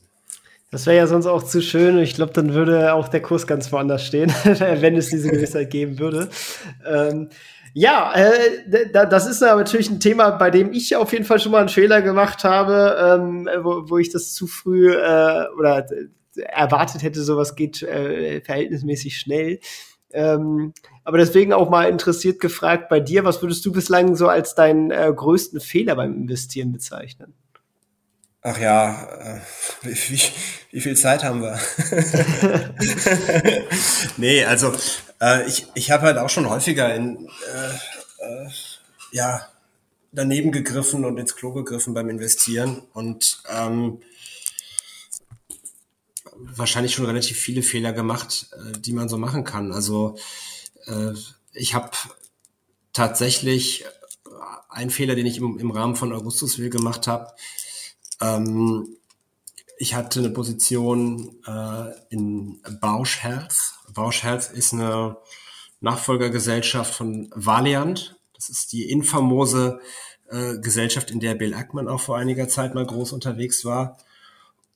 Das wäre ja sonst auch zu schön. Ich glaube, dann würde auch der Kurs ganz woanders stehen, wenn es diese Gewissheit geben würde. Ähm, Ja, äh, das ist natürlich ein Thema, bei dem ich auf jeden Fall schon mal einen Fehler gemacht habe, ähm, wo, wo ich das zu früh äh, oder erwartet hätte, sowas geht äh, verhältnismäßig schnell. Ähm, aber deswegen auch mal interessiert gefragt bei dir, was würdest du bislang so als deinen äh, größten Fehler beim Investieren bezeichnen? Ach ja, äh, wie, wie, viel Zeit haben wir? nee, also äh, ich, ich habe halt auch schon häufiger in äh, äh, ja daneben gegriffen und ins Klo gegriffen beim Investieren und ähm, wahrscheinlich schon relativ viele Fehler gemacht, äh, die man so machen kann. Also äh, ich habe tatsächlich einen Fehler, den ich im, im Rahmen von Augustusville gemacht habe, ähm, ich hatte eine Position äh, in Bausch Health. Bausch Health ist eine Nachfolgergesellschaft von Valiant. Das ist die infamose äh, Gesellschaft, in der Bill Ackman auch vor einiger Zeit mal groß unterwegs war.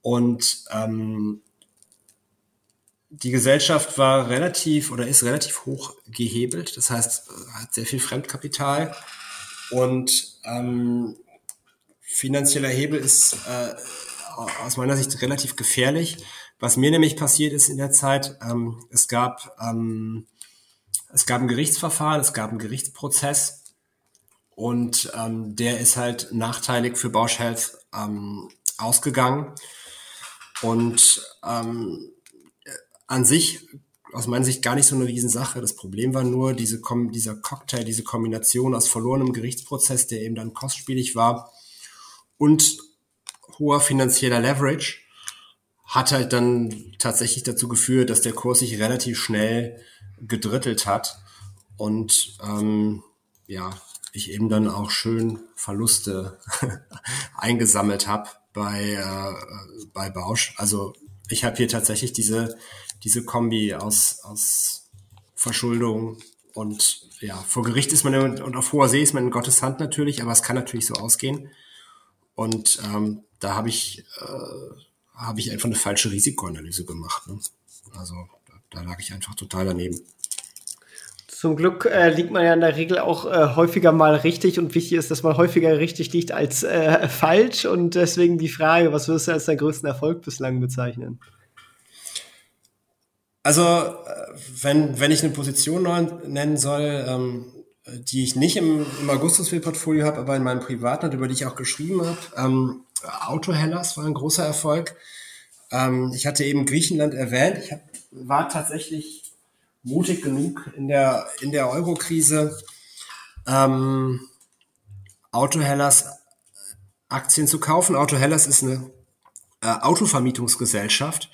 Und ähm, die Gesellschaft war relativ oder ist relativ hoch gehebelt. Das heißt, hat sehr viel Fremdkapital. Und ähm, finanzieller Hebel ist äh, aus meiner Sicht relativ gefährlich. Was mir nämlich passiert ist in der Zeit, ähm, es gab ähm, es gab ein Gerichtsverfahren, es gab einen Gerichtsprozess und ähm, der ist halt nachteilig für Bausch Health ähm, ausgegangen. Und ähm, an sich aus meiner Sicht gar nicht so eine Riesensache. Das Problem war nur diese, dieser Cocktail, diese Kombination aus verlorenem Gerichtsprozess, der eben dann kostspielig war und hoher finanzieller Leverage hat halt dann tatsächlich dazu geführt, dass der Kurs sich relativ schnell gedrittelt hat und ähm, ja, ich eben dann auch schön Verluste eingesammelt habe bei, äh, bei Bausch. Also ich habe hier tatsächlich diese, diese Kombi aus, aus Verschuldung und ja, vor Gericht ist man und auf hoher See ist man in Gottes Hand natürlich, aber es kann natürlich so ausgehen. Und ähm, da habe ich, äh, hab ich einfach eine falsche Risikoanalyse gemacht. Ne? Also da, da lag ich einfach total daneben. Zum Glück äh, liegt man ja in der Regel auch äh, häufiger mal richtig und wichtig ist, dass man häufiger richtig liegt als äh, falsch. Und deswegen die Frage, was wirst du als deinen größten Erfolg bislang bezeichnen? Also, äh, wenn, wenn ich eine Position nennen soll, ähm, die ich nicht im, im Augustusville-Portfolio habe, aber in meinem privaten und über die ich auch geschrieben habe. Ähm, Autohellas war ein großer Erfolg. Ähm, ich hatte eben Griechenland erwähnt. Ich hab, war tatsächlich mutig genug in der, in der Euro-Krise ähm, Autohellas Aktien zu kaufen. Autohellas ist eine äh, Autovermietungsgesellschaft.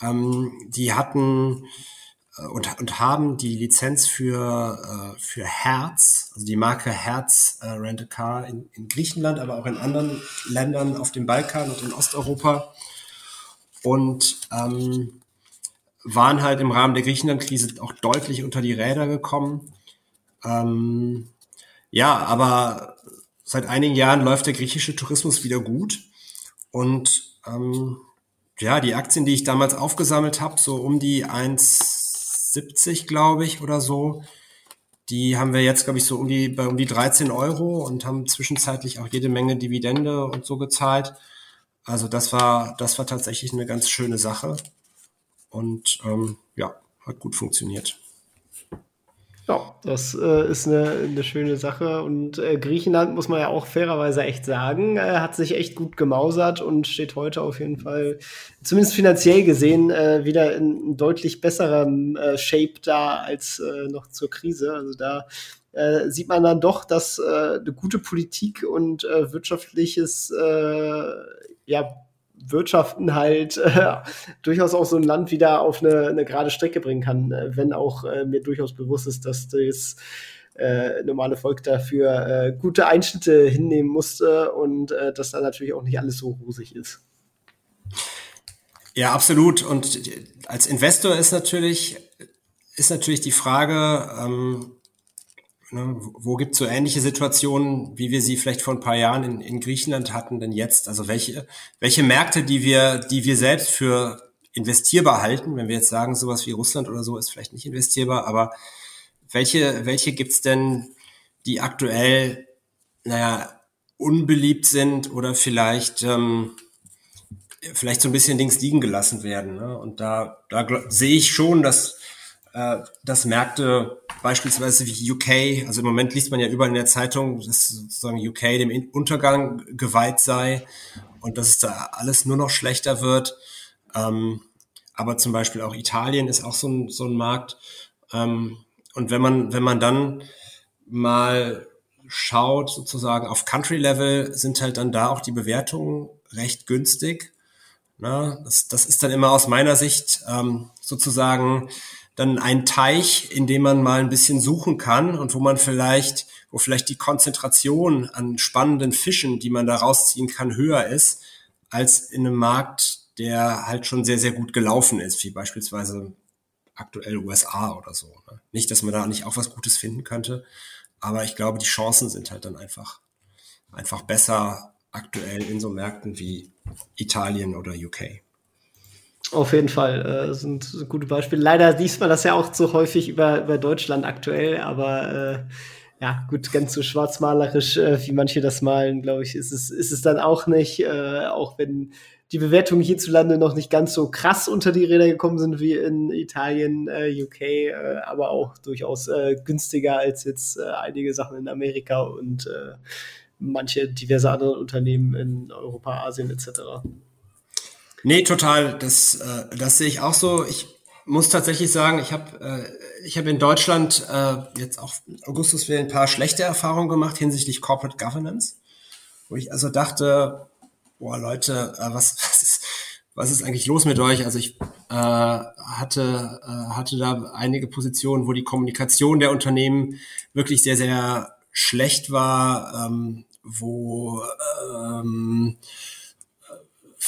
Ähm, die hatten äh, und, und haben die Lizenz für, äh, für Herz, also die Marke Herz äh, Rent a Car in, in Griechenland, aber auch in anderen Ländern auf dem Balkan und in Osteuropa. Und ähm, waren halt im Rahmen der Griechenland-Krise auch deutlich unter die Räder gekommen. Ähm, ja, aber seit einigen Jahren läuft der griechische Tourismus wieder gut. Und ähm, ja, die Aktien, die ich damals aufgesammelt habe, so um die 1 70, glaube ich, oder so. Die haben wir jetzt, glaube ich, so um die, bei um die 13 Euro und haben zwischenzeitlich auch jede Menge Dividende und so gezahlt. Also das war, das war tatsächlich eine ganz schöne Sache. Und ähm, ja, hat gut funktioniert. Ja, das äh, ist eine, eine schöne Sache. Und äh, Griechenland, muss man ja auch fairerweise echt sagen, äh, hat sich echt gut gemausert und steht heute auf jeden Fall, zumindest finanziell gesehen, äh, wieder in deutlich besserem äh, Shape da als äh, noch zur Krise. Also da äh, sieht man dann doch, dass äh, eine gute Politik und äh, wirtschaftliches äh, ja, Wirtschaften halt äh, durchaus auch so ein Land wieder auf eine, eine gerade Strecke bringen kann, äh, wenn auch äh, mir durchaus bewusst ist, dass das äh, normale Volk dafür äh, gute Einschnitte hinnehmen musste und äh, dass da natürlich auch nicht alles so rosig ist. Ja, absolut. Und als Investor ist natürlich, ist natürlich die Frage, ähm, Ne, wo gibt es so ähnliche Situationen, wie wir sie vielleicht vor ein paar Jahren in, in Griechenland hatten, denn jetzt? Also welche, welche Märkte, die wir, die wir selbst für investierbar halten, wenn wir jetzt sagen, sowas wie Russland oder so ist vielleicht nicht investierbar, aber welche, welche gibt's denn, die aktuell, naja, unbeliebt sind oder vielleicht, ähm, vielleicht so ein bisschen links liegen gelassen werden. Ne? Und da, da sehe ich schon, dass, äh, dass Märkte beispielsweise wie UK, also im Moment liest man ja überall in der Zeitung, dass sozusagen UK dem Untergang geweiht sei und dass es da alles nur noch schlechter wird. Ähm, aber zum Beispiel auch Italien ist auch so ein, so ein Markt. Ähm, und wenn man, wenn man dann mal schaut, sozusagen auf Country-Level, sind halt dann da auch die Bewertungen recht günstig. Na, das, das ist dann immer aus meiner Sicht ähm, sozusagen dann ein Teich, in dem man mal ein bisschen suchen kann und wo man vielleicht, wo vielleicht die Konzentration an spannenden Fischen, die man da rausziehen kann, höher ist, als in einem Markt, der halt schon sehr, sehr gut gelaufen ist, wie beispielsweise aktuell USA oder so. Ne? Nicht, dass man da nicht auch was Gutes finden könnte, aber ich glaube, die Chancen sind halt dann einfach, einfach besser aktuell in so Märkten wie Italien oder UK. Auf jeden Fall äh, sind gute Beispiele. Leider liest man das ja auch so häufig über, über Deutschland aktuell, aber äh, ja, gut, ganz so schwarzmalerisch, äh, wie manche das malen, glaube ich, ist es, ist es dann auch nicht, äh, auch wenn die Bewertungen hierzulande noch nicht ganz so krass unter die Räder gekommen sind wie in Italien, äh, UK, äh, aber auch durchaus äh, günstiger als jetzt äh, einige Sachen in Amerika und äh, manche diverse andere Unternehmen in Europa, Asien etc. Nee, total. Das, äh, das sehe ich auch so. Ich muss tatsächlich sagen, ich habe äh, ich hab in Deutschland äh, jetzt auch Augustus wir ein paar schlechte Erfahrungen gemacht hinsichtlich Corporate Governance, wo ich also dachte, boah Leute, äh, was, was, ist, was ist eigentlich los mit euch? Also ich äh, hatte, äh, hatte da einige Positionen, wo die Kommunikation der Unternehmen wirklich sehr, sehr schlecht war, ähm, wo ähm,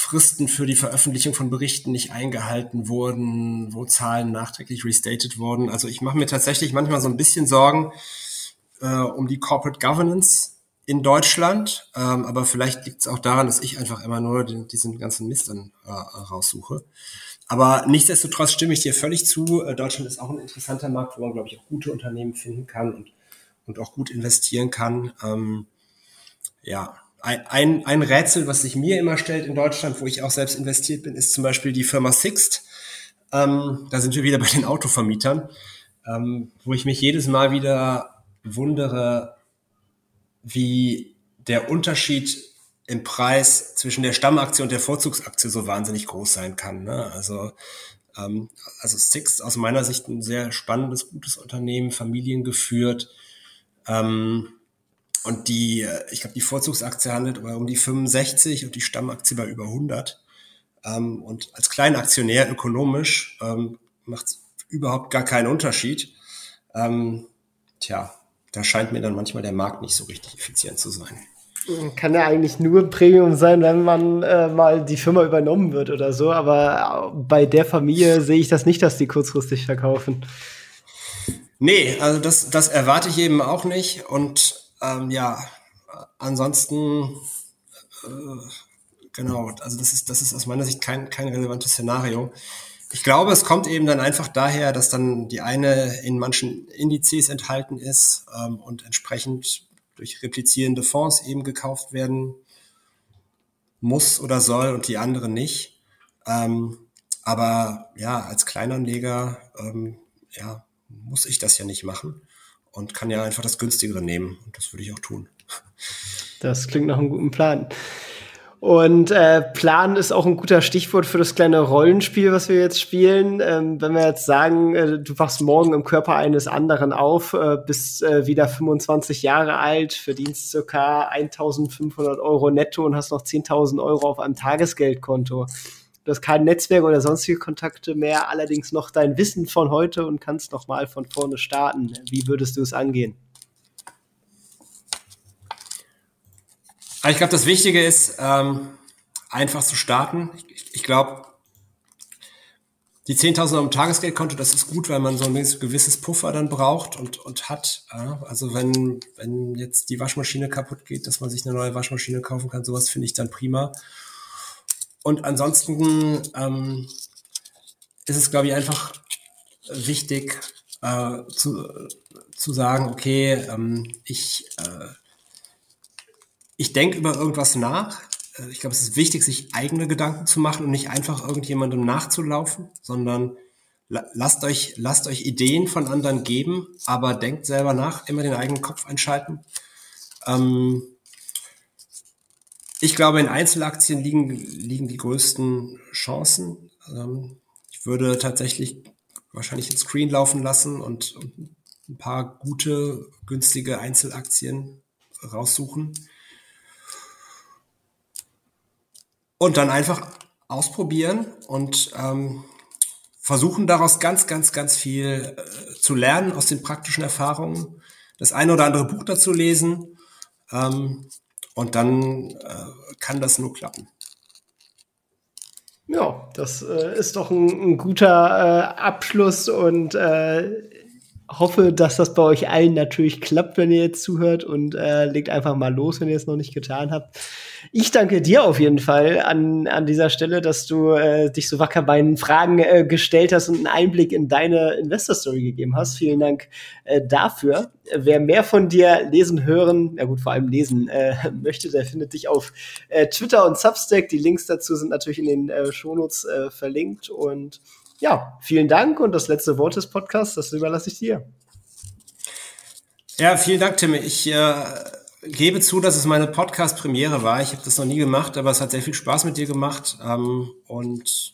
Fristen für die Veröffentlichung von Berichten nicht eingehalten wurden, wo Zahlen nachträglich restated wurden. Also ich mache mir tatsächlich manchmal so ein bisschen Sorgen äh, um die Corporate Governance in Deutschland, ähm, aber vielleicht liegt es auch daran, dass ich einfach immer nur den, diesen ganzen Mist dann äh, raussuche. Aber nichtsdestotrotz stimme ich dir völlig zu. Äh, Deutschland ist auch ein interessanter Markt, wo man, glaube ich, auch gute Unternehmen finden kann und, und auch gut investieren kann. Ähm, ja, ein, ein, Rätsel, was sich mir immer stellt in Deutschland, wo ich auch selbst investiert bin, ist zum Beispiel die Firma Sixt. Ähm, da sind wir wieder bei den Autovermietern, ähm, wo ich mich jedes Mal wieder wundere, wie der Unterschied im Preis zwischen der Stammaktie und der Vorzugsaktie so wahnsinnig groß sein kann. Ne? Also, ähm, also Six aus meiner Sicht ein sehr spannendes, gutes Unternehmen, familiengeführt. Ähm, und die, äh, ich glaube, die Vorzugsaktie handelt um die 65 und die Stammaktie bei über 100. Ähm, und als Kleinaktionär ökonomisch ähm, macht es überhaupt gar keinen Unterschied. Ähm, tja, da scheint mir dann manchmal der Markt nicht so richtig effizient zu sein. Kann ja eigentlich nur Premium sein, wenn man äh, mal die Firma übernommen wird oder so. Aber bei der Familie sehe ich das nicht, dass die kurzfristig verkaufen. Nee, also das, das erwarte ich eben auch nicht. Und ähm, ja, ansonsten, äh, genau, also das ist, das ist aus meiner Sicht kein, kein relevantes Szenario. Ich glaube, es kommt eben dann einfach daher, dass dann die eine in manchen Indizes enthalten ist ähm, und entsprechend durch replizierende Fonds eben gekauft werden muss oder soll und die andere nicht. Ähm, aber ja, als Kleinanleger ähm, ja, muss ich das ja nicht machen und kann ja einfach das günstigere nehmen. Und das würde ich auch tun. Das klingt nach einem guten Plan. Und äh, Plan ist auch ein guter Stichwort für das kleine Rollenspiel, was wir jetzt spielen. Ähm, wenn wir jetzt sagen, äh, du wachst morgen im Körper eines anderen auf, äh, bist äh, wieder 25 Jahre alt, verdienst circa 1500 Euro netto und hast noch 10.000 Euro auf einem Tagesgeldkonto. Du hast kein Netzwerk oder sonstige Kontakte mehr, allerdings noch dein Wissen von heute und kannst noch mal von vorne starten. Wie würdest du es angehen? Ich glaube, das Wichtige ist, ähm, einfach zu starten. Ich, ich glaube, die 10.000 auf dem Tagesgeldkonto, das ist gut, weil man so ein gewisses Puffer dann braucht und, und hat. Also wenn, wenn jetzt die Waschmaschine kaputt geht, dass man sich eine neue Waschmaschine kaufen kann, sowas finde ich dann prima. Und ansonsten ähm, ist es, glaube ich, einfach wichtig, äh, zu, zu sagen, okay, ähm, ich, äh, ich denke über irgendwas nach. Äh, ich glaube, es ist wichtig, sich eigene Gedanken zu machen und nicht einfach irgendjemandem nachzulaufen, sondern lasst euch, lasst euch Ideen von anderen geben, aber denkt selber nach, immer den eigenen Kopf einschalten. Ähm, ich glaube, in Einzelaktien liegen, liegen die größten Chancen. Ähm, ich würde tatsächlich wahrscheinlich den Screen laufen lassen und, und ein paar gute, günstige Einzelaktien raussuchen. Und dann einfach ausprobieren und ähm, versuchen daraus ganz, ganz, ganz viel äh, zu lernen aus den praktischen Erfahrungen, das eine oder andere Buch dazu lesen ähm, und dann äh, kann das nur klappen. Ja, das äh, ist doch ein, ein guter äh, Abschluss und äh, hoffe, dass das bei euch allen natürlich klappt, wenn ihr jetzt zuhört und äh, legt einfach mal los, wenn ihr es noch nicht getan habt. Ich danke dir auf jeden Fall an, an dieser Stelle, dass du äh, dich so wacker bei den Fragen äh, gestellt hast und einen Einblick in deine Investor Story gegeben hast. Vielen Dank äh, dafür. Wer mehr von dir lesen, hören, ja gut, vor allem lesen äh, möchte, der findet dich auf äh, Twitter und Substack. Die Links dazu sind natürlich in den äh, Shownotes äh, verlinkt und ja, vielen Dank und das letzte Wort des Podcasts, das überlasse ich dir. Ja, vielen Dank, Tim. Ich äh, gebe zu, dass es meine Podcast-Premiere war. Ich habe das noch nie gemacht, aber es hat sehr viel Spaß mit dir gemacht. Ähm, und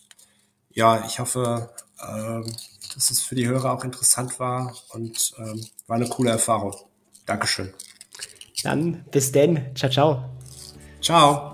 ja, ich hoffe, äh, dass es für die Hörer auch interessant war und ähm, war eine coole Erfahrung. Dankeschön. Dann bis denn. Ciao, ciao. Ciao